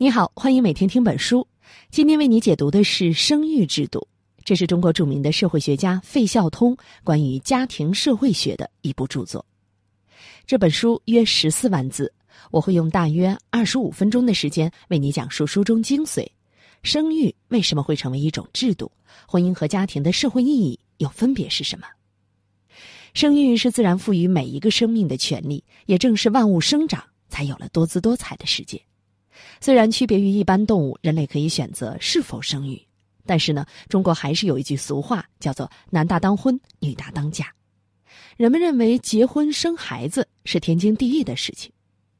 你好，欢迎每天听本书。今天为你解读的是生育制度，这是中国著名的社会学家费孝通关于家庭社会学的一部著作。这本书约十四万字，我会用大约二十五分钟的时间为你讲述书中精髓：生育为什么会成为一种制度？婚姻和家庭的社会意义又分别是什么？生育是自然赋予每一个生命的权利，也正是万物生长才有了多姿多彩的世界。虽然区别于一般动物，人类可以选择是否生育，但是呢，中国还是有一句俗话，叫做“男大当婚，女大当嫁”。人们认为结婚生孩子是天经地义的事情。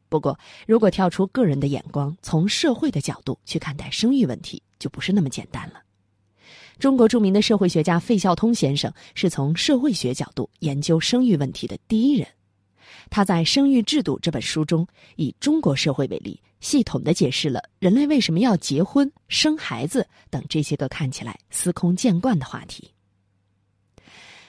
不过，如果跳出个人的眼光，从社会的角度去看待生育问题，就不是那么简单了。中国著名的社会学家费孝通先生是从社会学角度研究生育问题的第一人。他在《生育制度》这本书中，以中国社会为例，系统的解释了人类为什么要结婚、生孩子等这些个看起来司空见惯的话题。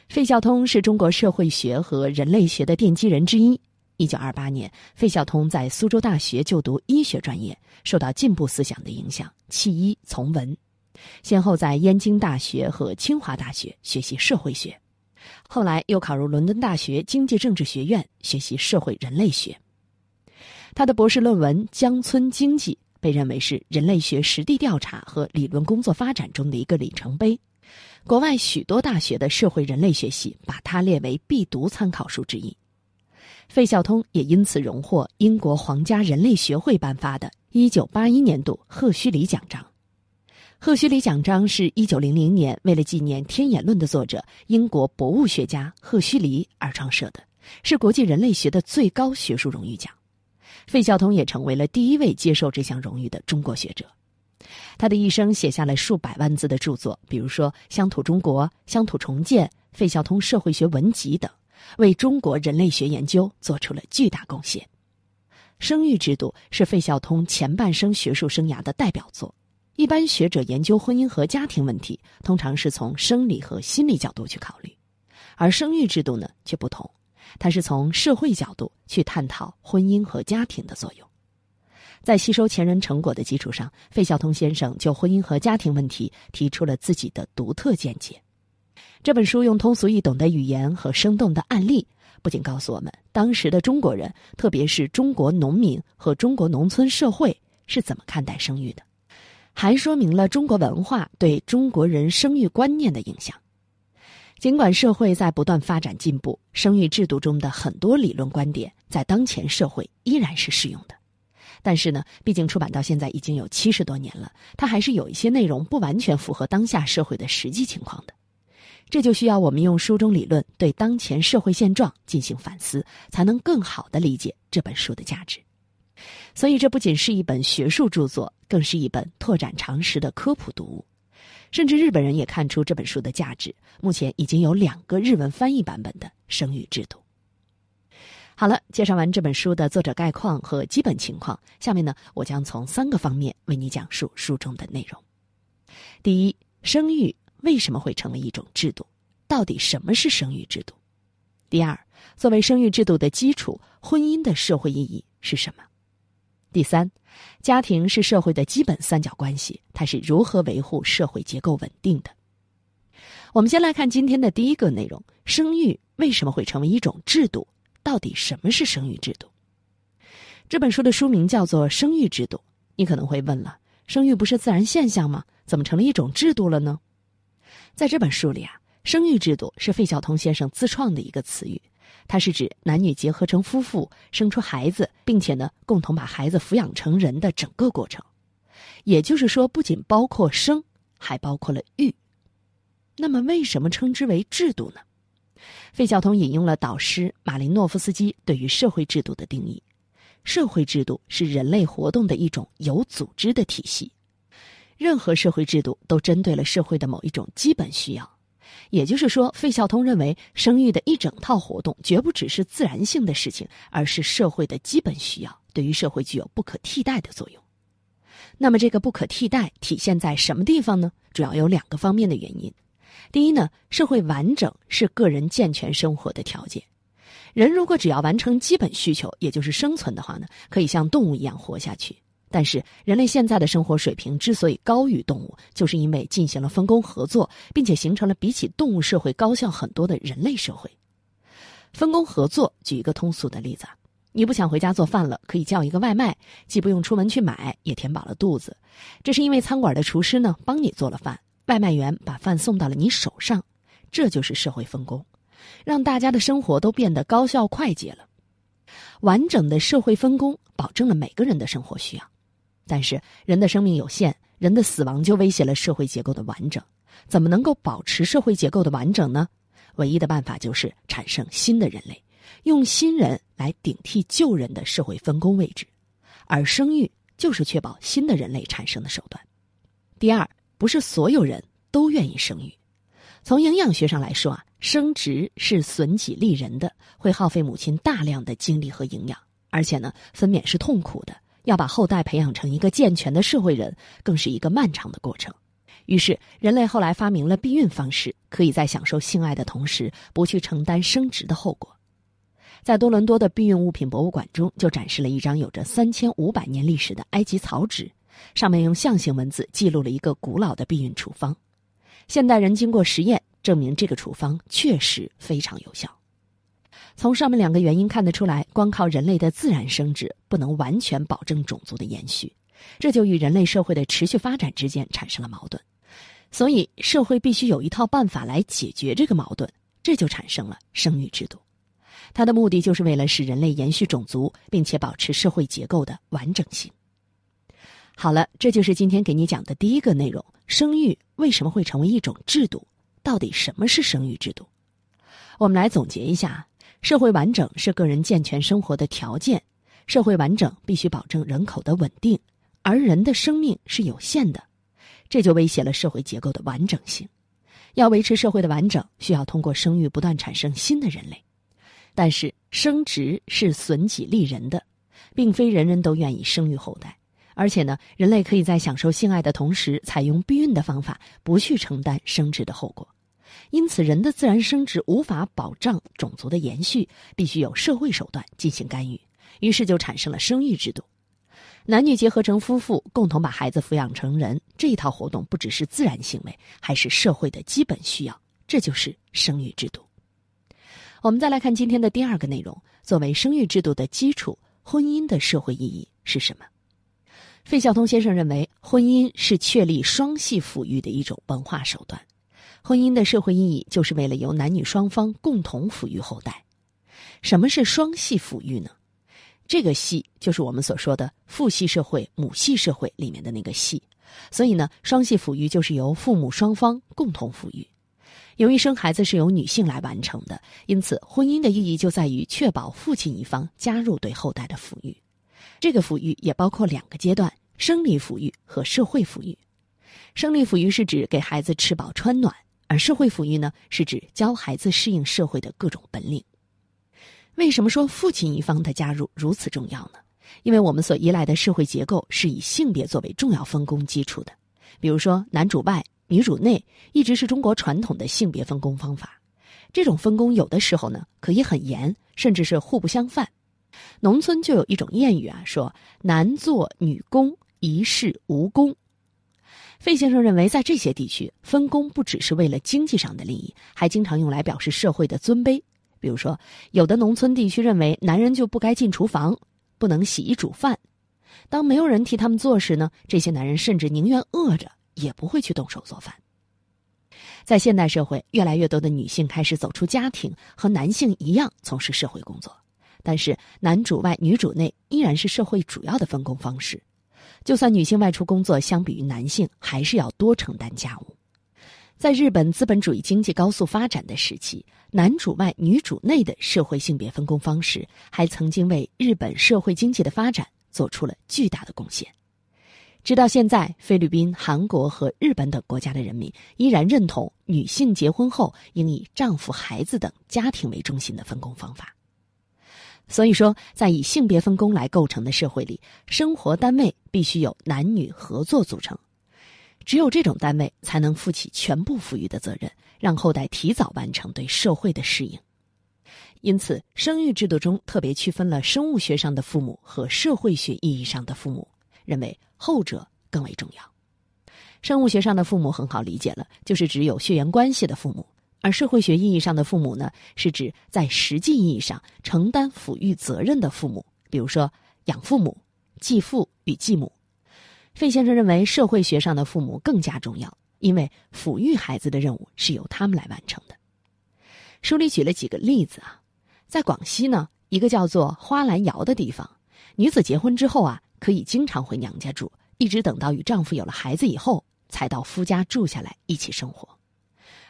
费孝通是中国社会学和人类学的奠基人之一。一九二八年，费孝通在苏州大学就读医学专业，受到进步思想的影响，弃医从文，先后在燕京大学和清华大学学习社会学。后来又考入伦敦大学经济政治学院学习社会人类学。他的博士论文《江村经济》被认为是人类学实地调查和理论工作发展中的一个里程碑。国外许多大学的社会人类学系把它列为必读参考书之一。费孝通也因此荣获英国皇家人类学会颁发的1981年度赫胥黎奖章。赫胥黎奖章是一九零零年为了纪念《天演论》的作者英国博物学家赫胥黎而创设的，是国际人类学的最高学术荣誉奖。费孝通也成为了第一位接受这项荣誉的中国学者。他的一生写下了数百万字的著作，比如说《乡土中国》《乡土重建》《费孝通社会学文集》等，为中国人类学研究做出了巨大贡献。生育制度是费孝通前半生学术生涯的代表作。一般学者研究婚姻和家庭问题，通常是从生理和心理角度去考虑，而生育制度呢却不同，它是从社会角度去探讨婚姻和家庭的作用。在吸收前人成果的基础上，费孝通先生就婚姻和家庭问题提出了自己的独特见解。这本书用通俗易懂的语言和生动的案例，不仅告诉我们当时的中国人，特别是中国农民和中国农村社会是怎么看待生育的。还说明了中国文化对中国人生育观念的影响。尽管社会在不断发展进步，生育制度中的很多理论观点在当前社会依然是适用的。但是呢，毕竟出版到现在已经有七十多年了，它还是有一些内容不完全符合当下社会的实际情况的。这就需要我们用书中理论对当前社会现状进行反思，才能更好的理解这本书的价值。所以，这不仅是一本学术著作，更是一本拓展常识的科普读物。甚至日本人也看出这本书的价值。目前已经有两个日文翻译版本的《生育制度》。好了，介绍完这本书的作者概况和基本情况，下面呢，我将从三个方面为你讲述书中的内容。第一，生育为什么会成为一种制度？到底什么是生育制度？第二，作为生育制度的基础，婚姻的社会意义是什么？第三，家庭是社会的基本三角关系，它是如何维护社会结构稳定的？我们先来看今天的第一个内容：生育为什么会成为一种制度？到底什么是生育制度？这本书的书名叫做《生育制度》。你可能会问了：生育不是自然现象吗？怎么成了一种制度了呢？在这本书里啊，生育制度是费孝通先生自创的一个词语。它是指男女结合成夫妇，生出孩子，并且呢，共同把孩子抚养成人的整个过程。也就是说，不仅包括生，还包括了育。那么，为什么称之为制度呢？费孝通引用了导师马林诺夫斯基对于社会制度的定义：社会制度是人类活动的一种有组织的体系。任何社会制度都针对了社会的某一种基本需要。也就是说，费孝通认为，生育的一整套活动绝不只是自然性的事情，而是社会的基本需要，对于社会具有不可替代的作用。那么，这个不可替代体现在什么地方呢？主要有两个方面的原因。第一呢，社会完整是个人健全生活的条件。人如果只要完成基本需求，也就是生存的话呢，可以像动物一样活下去。但是，人类现在的生活水平之所以高于动物，就是因为进行了分工合作，并且形成了比起动物社会高效很多的人类社会。分工合作，举一个通俗的例子：你不想回家做饭了，可以叫一个外卖，既不用出门去买，也填饱了肚子。这是因为餐馆的厨师呢帮你做了饭，外卖员把饭送到了你手上，这就是社会分工，让大家的生活都变得高效快捷了。完整的社会分工保证了每个人的生活需要。但是人的生命有限，人的死亡就威胁了社会结构的完整。怎么能够保持社会结构的完整呢？唯一的办法就是产生新的人类，用新人来顶替旧人的社会分工位置，而生育就是确保新的人类产生的手段。第二，不是所有人都愿意生育。从营养学上来说啊，生殖是损己利人的，会耗费母亲大量的精力和营养，而且呢，分娩是痛苦的。要把后代培养成一个健全的社会人，更是一个漫长的过程。于是，人类后来发明了避孕方式，可以在享受性爱的同时，不去承担生殖的后果。在多伦多的避孕物品博物馆中，就展示了一张有着三千五百年历史的埃及草纸，上面用象形文字记录了一个古老的避孕处方。现代人经过实验证明，这个处方确实非常有效。从上面两个原因看得出来，光靠人类的自然生殖不能完全保证种族的延续，这就与人类社会的持续发展之间产生了矛盾。所以，社会必须有一套办法来解决这个矛盾，这就产生了生育制度。它的目的就是为了使人类延续种族，并且保持社会结构的完整性。好了，这就是今天给你讲的第一个内容：生育为什么会成为一种制度？到底什么是生育制度？我们来总结一下。社会完整是个人健全生活的条件，社会完整必须保证人口的稳定，而人的生命是有限的，这就威胁了社会结构的完整性。要维持社会的完整，需要通过生育不断产生新的人类。但是生殖是损己利人的，并非人人都愿意生育后代，而且呢，人类可以在享受性爱的同时，采用避孕的方法，不去承担生殖的后果。因此，人的自然生殖无法保障种族的延续，必须有社会手段进行干预。于是就产生了生育制度，男女结合成夫妇，共同把孩子抚养成人。这一套活动不只是自然行为，还是社会的基本需要。这就是生育制度。我们再来看今天的第二个内容：作为生育制度的基础，婚姻的社会意义是什么？费孝通先生认为，婚姻是确立双系抚育的一种文化手段。婚姻的社会意义，就是为了由男女双方共同抚育后代。什么是双系抚育呢？这个系就是我们所说的父系社会、母系社会里面的那个系。所以呢，双系抚育就是由父母双方共同抚育。由于生孩子是由女性来完成的，因此婚姻的意义就在于确保父亲一方加入对后代的抚育。这个抚育也包括两个阶段：生理抚育和社会抚育。生理抚育是指给孩子吃饱穿暖。而社会抚育呢，是指教孩子适应社会的各种本领。为什么说父亲一方的加入如此重要呢？因为我们所依赖的社会结构是以性别作为重要分工基础的。比如说，男主外，女主内，一直是中国传统的性别分工方法。这种分工有的时候呢，可以很严，甚至是互不相犯。农村就有一种谚语啊，说“男做女工，一事无功”。费先生认为，在这些地区，分工不只是为了经济上的利益，还经常用来表示社会的尊卑。比如说，有的农村地区认为男人就不该进厨房，不能洗衣煮饭。当没有人替他们做时呢，这些男人甚至宁愿饿着，也不会去动手做饭。在现代社会，越来越多的女性开始走出家庭，和男性一样从事社会工作，但是男主外女主内依然是社会主要的分工方式。就算女性外出工作，相比于男性，还是要多承担家务。在日本资本主义经济高速发展的时期，男主外女主内的社会性别分工方式，还曾经为日本社会经济的发展做出了巨大的贡献。直到现在，菲律宾、韩国和日本等国家的人民依然认同女性结婚后应以丈夫、孩子等家庭为中心的分工方法。所以说，在以性别分工来构成的社会里，生活单位必须有男女合作组成，只有这种单位才能负起全部抚育的责任，让后代提早完成对社会的适应。因此，生育制度中特别区分了生物学上的父母和社会学意义上的父母。认为后者更为重要。生物学上的父母很好理解了，就是指有血缘关系的父母；而社会学意义上的父母呢，是指在实际意义上承担抚育责任的父母，比如说养父母、继父与继母。费先生认为，社会学上的父母更加重要，因为抚育孩子的任务是由他们来完成的。书里举了几个例子啊，在广西呢，一个叫做花兰窑的地方，女子结婚之后啊，可以经常回娘家住，一直等到与丈夫有了孩子以后。才到夫家住下来一起生活，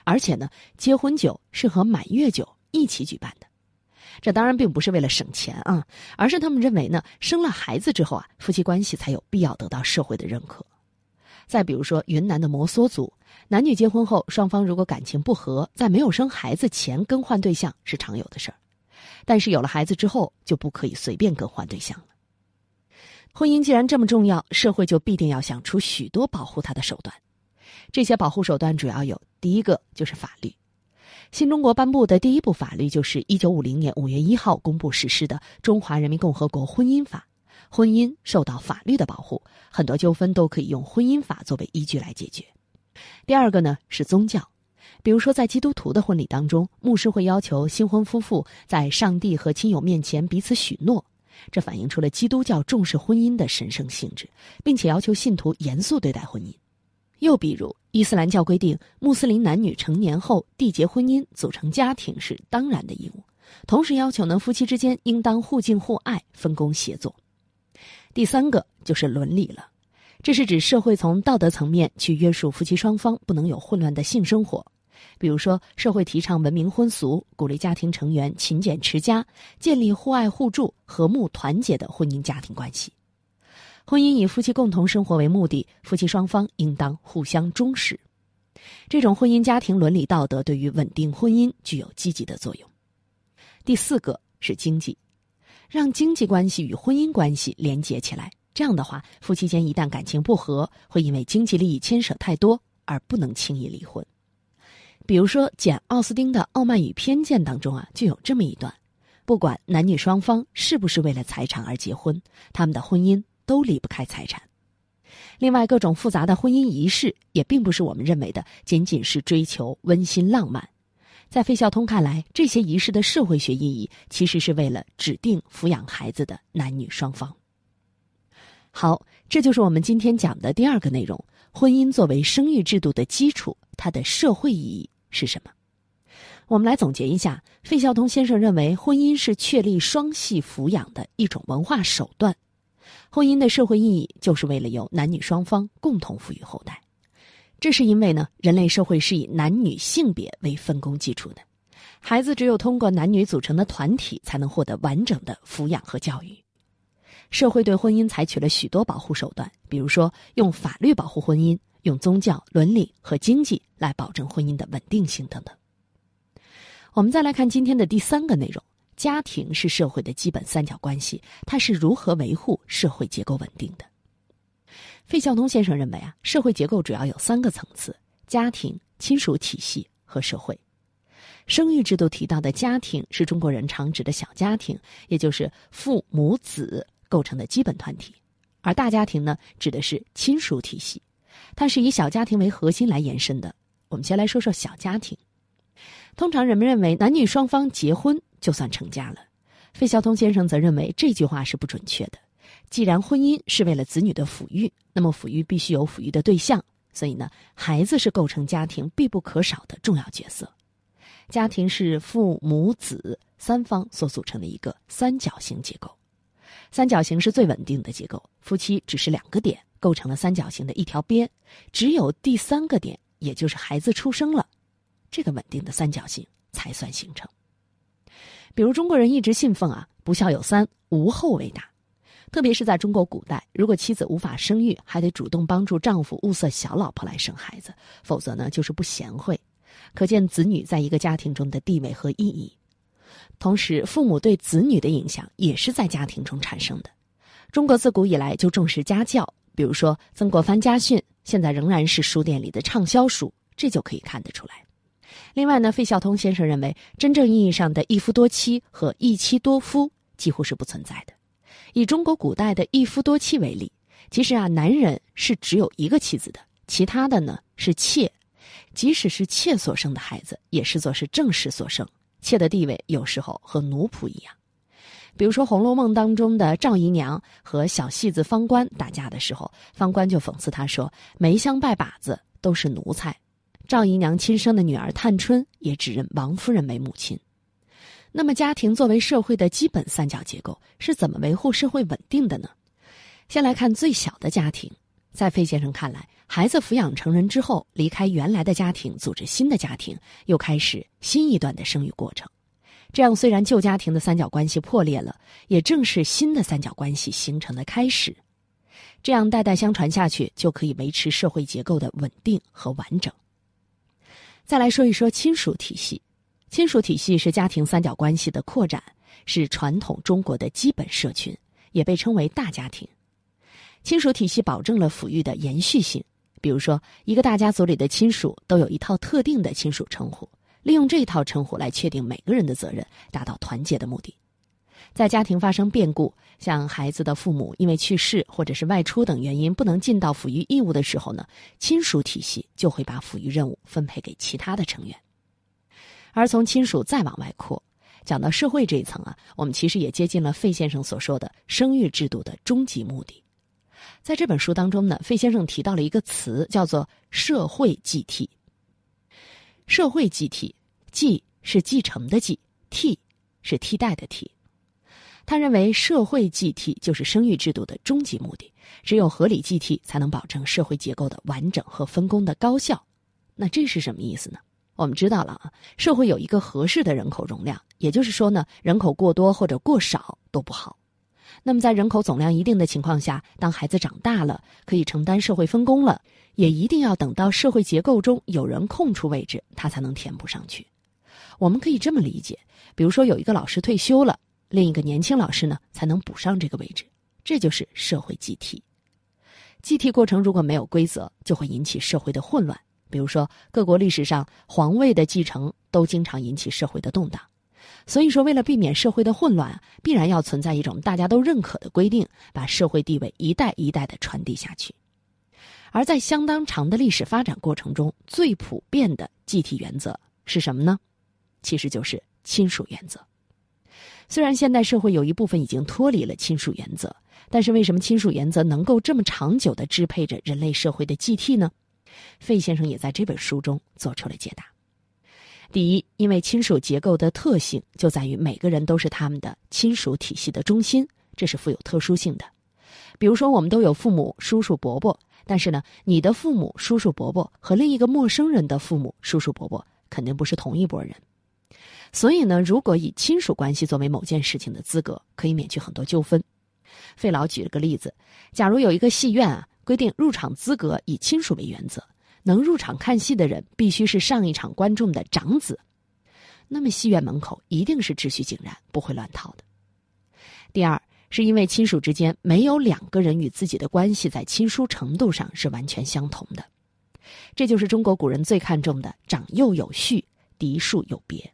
而且呢，结婚酒是和满月酒一起举办的。这当然并不是为了省钱啊，而是他们认为呢，生了孩子之后啊，夫妻关系才有必要得到社会的认可。再比如说，云南的摩梭族，男女结婚后，双方如果感情不和，在没有生孩子前更换对象是常有的事儿，但是有了孩子之后，就不可以随便更换对象了。婚姻既然这么重要，社会就必定要想出许多保护它的手段。这些保护手段主要有：第一个就是法律。新中国颁布的第一部法律就是一九五零年五月一号公布实施的《中华人民共和国婚姻法》，婚姻受到法律的保护，很多纠纷都可以用婚姻法作为依据来解决。第二个呢是宗教，比如说在基督徒的婚礼当中，牧师会要求新婚夫妇在上帝和亲友面前彼此许诺。这反映出了基督教重视婚姻的神圣性质，并且要求信徒严肃对待婚姻。又比如，伊斯兰教规定，穆斯林男女成年后缔结婚姻、组成家庭是当然的义务，同时要求呢夫妻之间应当互敬互爱、分工协作。第三个就是伦理了，这是指社会从道德层面去约束夫妻双方不能有混乱的性生活。比如说，社会提倡文明婚俗，鼓励家庭成员勤俭持家，建立互爱互助、和睦团结的婚姻家庭关系。婚姻以夫妻共同生活为目的，夫妻双方应当互相忠实。这种婚姻家庭伦理道德对于稳定婚姻具有积极的作用。第四个是经济，让经济关系与婚姻关系连结起来。这样的话，夫妻间一旦感情不和，会因为经济利益牵扯太多而不能轻易离婚。比如说，简奥斯汀的《傲慢与偏见》当中啊，就有这么一段：不管男女双方是不是为了财产而结婚，他们的婚姻都离不开财产。另外，各种复杂的婚姻仪式也并不是我们认为的仅仅是追求温馨浪漫。在费孝通看来，这些仪式的社会学意义其实是为了指定抚养孩子的男女双方。好，这就是我们今天讲的第二个内容：婚姻作为生育制度的基础，它的社会意义。是什么？我们来总结一下。费孝通先生认为，婚姻是确立双系抚养的一种文化手段。婚姻的社会意义，就是为了由男女双方共同抚育后代。这是因为呢，人类社会是以男女性别为分工基础的，孩子只有通过男女组成的团体，才能获得完整的抚养和教育。社会对婚姻采取了许多保护手段，比如说用法律保护婚姻。用宗教、伦理和经济来保证婚姻的稳定性等等。我们再来看今天的第三个内容：家庭是社会的基本三角关系，它是如何维护社会结构稳定的？费孝通先生认为啊，社会结构主要有三个层次：家庭、亲属体系和社会。生育制度提到的家庭是中国人常指的小家庭，也就是父母子构成的基本团体；而大家庭呢，指的是亲属体系。它是以小家庭为核心来延伸的。我们先来说说小家庭。通常人们认为男女双方结婚就算成家了，费孝通先生则认为这句话是不准确的。既然婚姻是为了子女的抚育，那么抚育必须有抚育的对象，所以呢，孩子是构成家庭必不可少的重要角色。家庭是父母子三方所组成的一个三角形结构，三角形是最稳定的结构，夫妻只是两个点。构成了三角形的一条边，只有第三个点，也就是孩子出生了，这个稳定的三角形才算形成。比如中国人一直信奉啊“不孝有三，无后为大”，特别是在中国古代，如果妻子无法生育，还得主动帮助丈夫物色小老婆来生孩子，否则呢就是不贤惠。可见子女在一个家庭中的地位和意义。同时，父母对子女的影响也是在家庭中产生的。中国自古以来就重视家教。比如说《曾国藩家训》，现在仍然是书店里的畅销书，这就可以看得出来。另外呢，费孝通先生认为，真正意义上的一夫多妻和一妻多夫几乎是不存在的。以中国古代的一夫多妻为例，其实啊，男人是只有一个妻子的，其他的呢是妾。即使是妾所生的孩子，也视作是正室所生。妾的地位有时候和奴仆一样。比如说《红楼梦》当中的赵姨娘和小戏子方官打架的时候，方官就讽刺她说：“梅香拜把子都是奴才。”赵姨娘亲生的女儿探春也只认王夫人为母亲。那么，家庭作为社会的基本三角结构，是怎么维护社会稳定的呢？先来看最小的家庭，在费先生看来，孩子抚养成人之后，离开原来的家庭，组织新的家庭，又开始新一段的生育过程。这样，虽然旧家庭的三角关系破裂了，也正是新的三角关系形成的开始。这样代代相传下去，就可以维持社会结构的稳定和完整。再来说一说亲属体系，亲属体系是家庭三角关系的扩展，是传统中国的基本社群，也被称为大家庭。亲属体系保证了抚育的延续性，比如说，一个大家族里的亲属都有一套特定的亲属称呼，利用这套称呼来确定每个人的责任，达到团结的目的。在家庭发生变故，像孩子的父母因为去世或者是外出等原因不能尽到抚育义务的时候呢，亲属体系就会把抚育任务分配给其他的成员。而从亲属再往外扩，讲到社会这一层啊，我们其实也接近了费先生所说的生育制度的终极目的。在这本书当中呢，费先生提到了一个词，叫做“社会继替”。社会继替，继是继承的继，替是替代的替。他认为，社会继替就是生育制度的终极目的。只有合理继替，才能保证社会结构的完整和分工的高效。那这是什么意思呢？我们知道了啊，社会有一个合适的人口容量，也就是说呢，人口过多或者过少都不好。那么，在人口总量一定的情况下，当孩子长大了，可以承担社会分工了，也一定要等到社会结构中有人空出位置，他才能填补上去。我们可以这么理解：比如说，有一个老师退休了，另一个年轻老师呢才能补上这个位置，这就是社会继替。继替过程如果没有规则，就会引起社会的混乱。比如说，各国历史上皇位的继承都经常引起社会的动荡。所以说，为了避免社会的混乱，必然要存在一种大家都认可的规定，把社会地位一代一代的传递下去。而在相当长的历史发展过程中，最普遍的继替原则是什么呢？其实就是亲属原则。虽然现代社会有一部分已经脱离了亲属原则，但是为什么亲属原则能够这么长久的支配着人类社会的继替呢？费先生也在这本书中做出了解答。第一，因为亲属结构的特性就在于每个人都是他们的亲属体系的中心，这是富有特殊性的。比如说，我们都有父母、叔叔、伯伯，但是呢，你的父母、叔叔、伯伯和另一个陌生人的父母、叔叔、伯伯肯定不是同一拨人。所以呢，如果以亲属关系作为某件事情的资格，可以免去很多纠纷。费老举了个例子：假如有一个戏院啊，规定入场资格以亲属为原则。能入场看戏的人必须是上一场观众的长子，那么戏院门口一定是秩序井然，不会乱套的。第二，是因为亲属之间没有两个人与自己的关系在亲疏程度上是完全相同的，这就是中国古人最看重的长幼有序、嫡庶有别。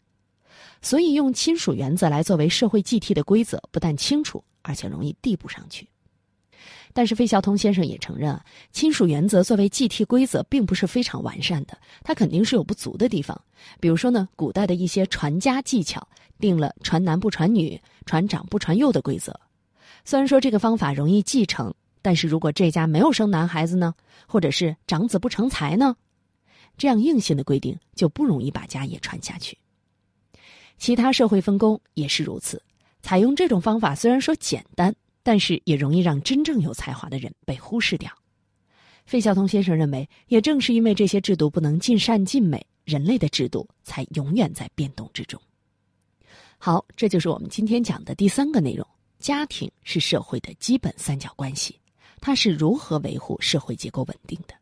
所以，用亲属原则来作为社会继替的规则，不但清楚，而且容易递补上去。但是费孝通先生也承认，亲属原则作为继替规则，并不是非常完善的，它肯定是有不足的地方。比如说呢，古代的一些传家技巧，定了传男不传女、传长不传幼的规则。虽然说这个方法容易继承，但是如果这家没有生男孩子呢，或者是长子不成才呢，这样硬性的规定就不容易把家业传下去。其他社会分工也是如此，采用这种方法虽然说简单。但是也容易让真正有才华的人被忽视掉。费孝通先生认为，也正是因为这些制度不能尽善尽美，人类的制度才永远在变动之中。好，这就是我们今天讲的第三个内容：家庭是社会的基本三角关系，它是如何维护社会结构稳定的？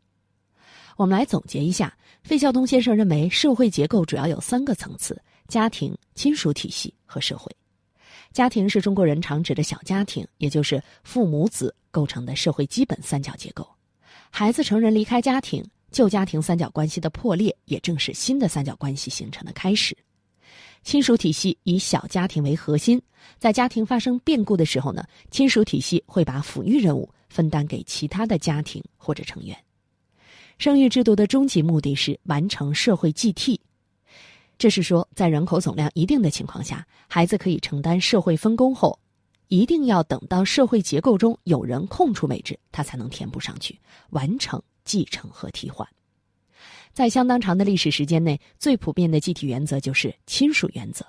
我们来总结一下，费孝通先生认为，社会结构主要有三个层次：家庭、亲属体系和社会。家庭是中国人常指的小家庭，也就是父母子构成的社会基本三角结构。孩子成人离开家庭，旧家庭三角关系的破裂，也正是新的三角关系形成的开始。亲属体系以小家庭为核心，在家庭发生变故的时候呢，亲属体系会把抚育任务分担给其他的家庭或者成员。生育制度的终极目的是完成社会继替，这是说，在人口总量一定的情况下，孩子可以承担社会分工后，一定要等到社会结构中有人空出位置，他才能填补上去，完成继承和替换。在相当长的历史时间内，最普遍的继体原则就是亲属原则。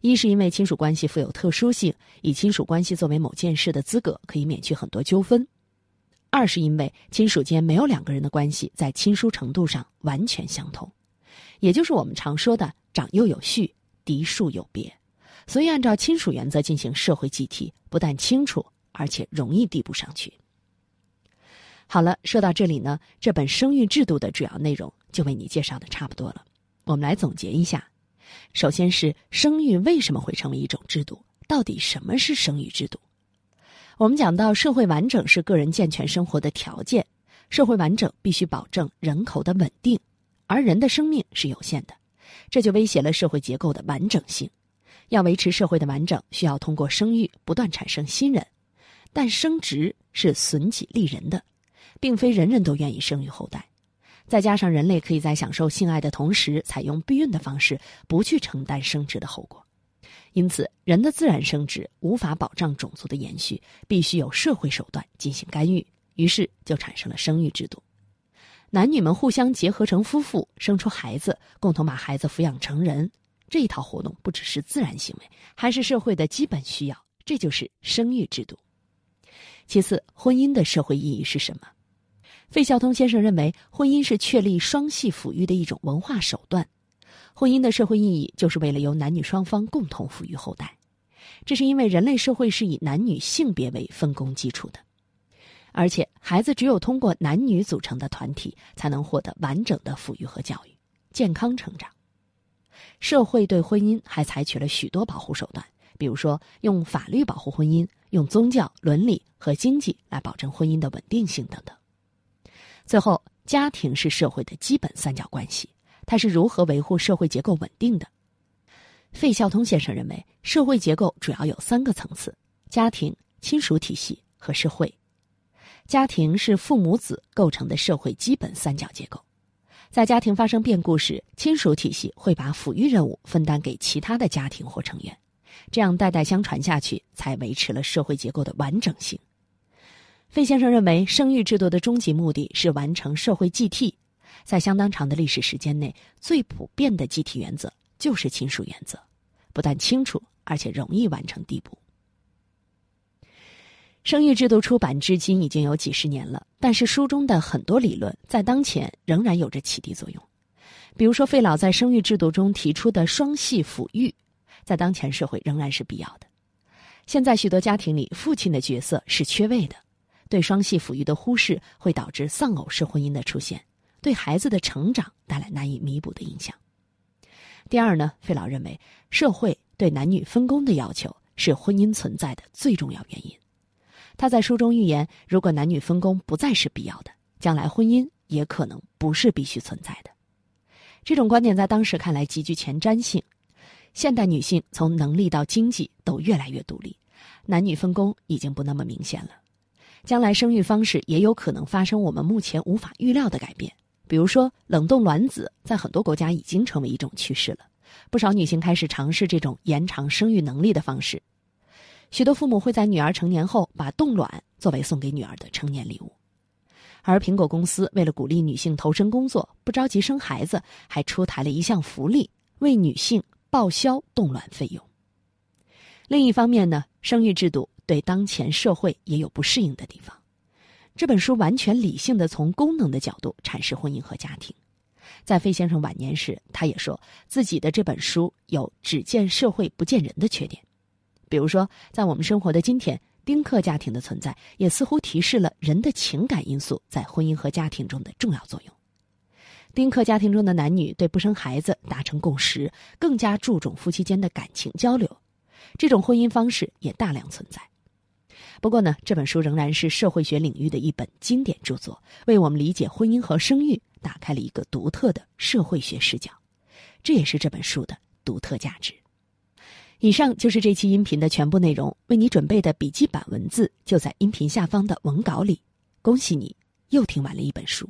一是因为亲属关系富有特殊性，以亲属关系作为某件事的资格，可以免去很多纠纷；二是因为亲属间没有两个人的关系在亲疏程度上完全相同，也就是我们常说的长幼有序、嫡庶有别，所以按照亲属原则进行社会集体，不但清楚，而且容易递补上去。好了，说到这里呢，这本生育制度的主要内容就为你介绍的差不多了。我们来总结一下。首先是生育为什么会成为一种制度？到底什么是生育制度？我们讲到社会完整是个人健全生活的条件，社会完整必须保证人口的稳定，而人的生命是有限的，这就威胁了社会结构的完整性。要维持社会的完整，需要通过生育不断产生新人，但生殖是损己利人的，并非人人都愿意生育后代。再加上人类可以在享受性爱的同时采用避孕的方式，不去承担生殖的后果，因此人的自然生殖无法保障种族的延续，必须有社会手段进行干预。于是就产生了生育制度，男女们互相结合成夫妇，生出孩子，共同把孩子抚养成人。这一套活动不只是自然行为，还是社会的基本需要。这就是生育制度。其次，婚姻的社会意义是什么？费孝通先生认为，婚姻是确立双系抚育的一种文化手段。婚姻的社会意义，就是为了由男女双方共同抚育后代。这是因为人类社会是以男女性别为分工基础的，而且孩子只有通过男女组成的团体，才能获得完整的抚育和教育，健康成长。社会对婚姻还采取了许多保护手段，比如说用法律保护婚姻，用宗教、伦理和经济来保证婚姻的稳定性等等。最后，家庭是社会的基本三角关系，它是如何维护社会结构稳定的？费孝通先生认为，社会结构主要有三个层次：家庭、亲属体系和社会。家庭是父母子构成的社会基本三角结构，在家庭发生变故时，亲属体系会把抚育任务分担给其他的家庭或成员，这样代代相传下去，才维持了社会结构的完整性。费先生认为，生育制度的终极目的是完成社会继替。在相当长的历史时间内，最普遍的继替原则就是亲属原则，不但清楚，而且容易完成递补。生育制度出版至今已经有几十年了，但是书中的很多理论在当前仍然有着启迪作用。比如说，费老在生育制度中提出的双系抚育，在当前社会仍然是必要的。现在许多家庭里，父亲的角色是缺位的。对双系抚育的忽视会导致丧偶式婚姻的出现，对孩子的成长带来难以弥补的影响。第二呢，费老认为社会对男女分工的要求是婚姻存在的最重要原因。他在书中预言，如果男女分工不再是必要的，将来婚姻也可能不是必须存在的。这种观点在当时看来极具前瞻性。现代女性从能力到经济都越来越独立，男女分工已经不那么明显了。将来生育方式也有可能发生我们目前无法预料的改变，比如说冷冻卵子，在很多国家已经成为一种趋势了。不少女性开始尝试这种延长生育能力的方式。许多父母会在女儿成年后把冻卵作为送给女儿的成年礼物。而苹果公司为了鼓励女性投身工作，不着急生孩子，还出台了一项福利，为女性报销冻卵费用。另一方面呢，生育制度。对当前社会也有不适应的地方。这本书完全理性的从功能的角度阐释婚姻和家庭。在费先生晚年时，他也说自己的这本书有只见社会不见人的缺点。比如说，在我们生活的今天，丁克家庭的存在也似乎提示了人的情感因素在婚姻和家庭中的重要作用。丁克家庭中的男女对不生孩子达成共识，更加注重夫妻间的感情交流，这种婚姻方式也大量存在。不过呢，这本书仍然是社会学领域的一本经典著作，为我们理解婚姻和生育打开了一个独特的社会学视角，这也是这本书的独特价值。以上就是这期音频的全部内容，为你准备的笔记版文字就在音频下方的文稿里。恭喜你，又听完了一本书。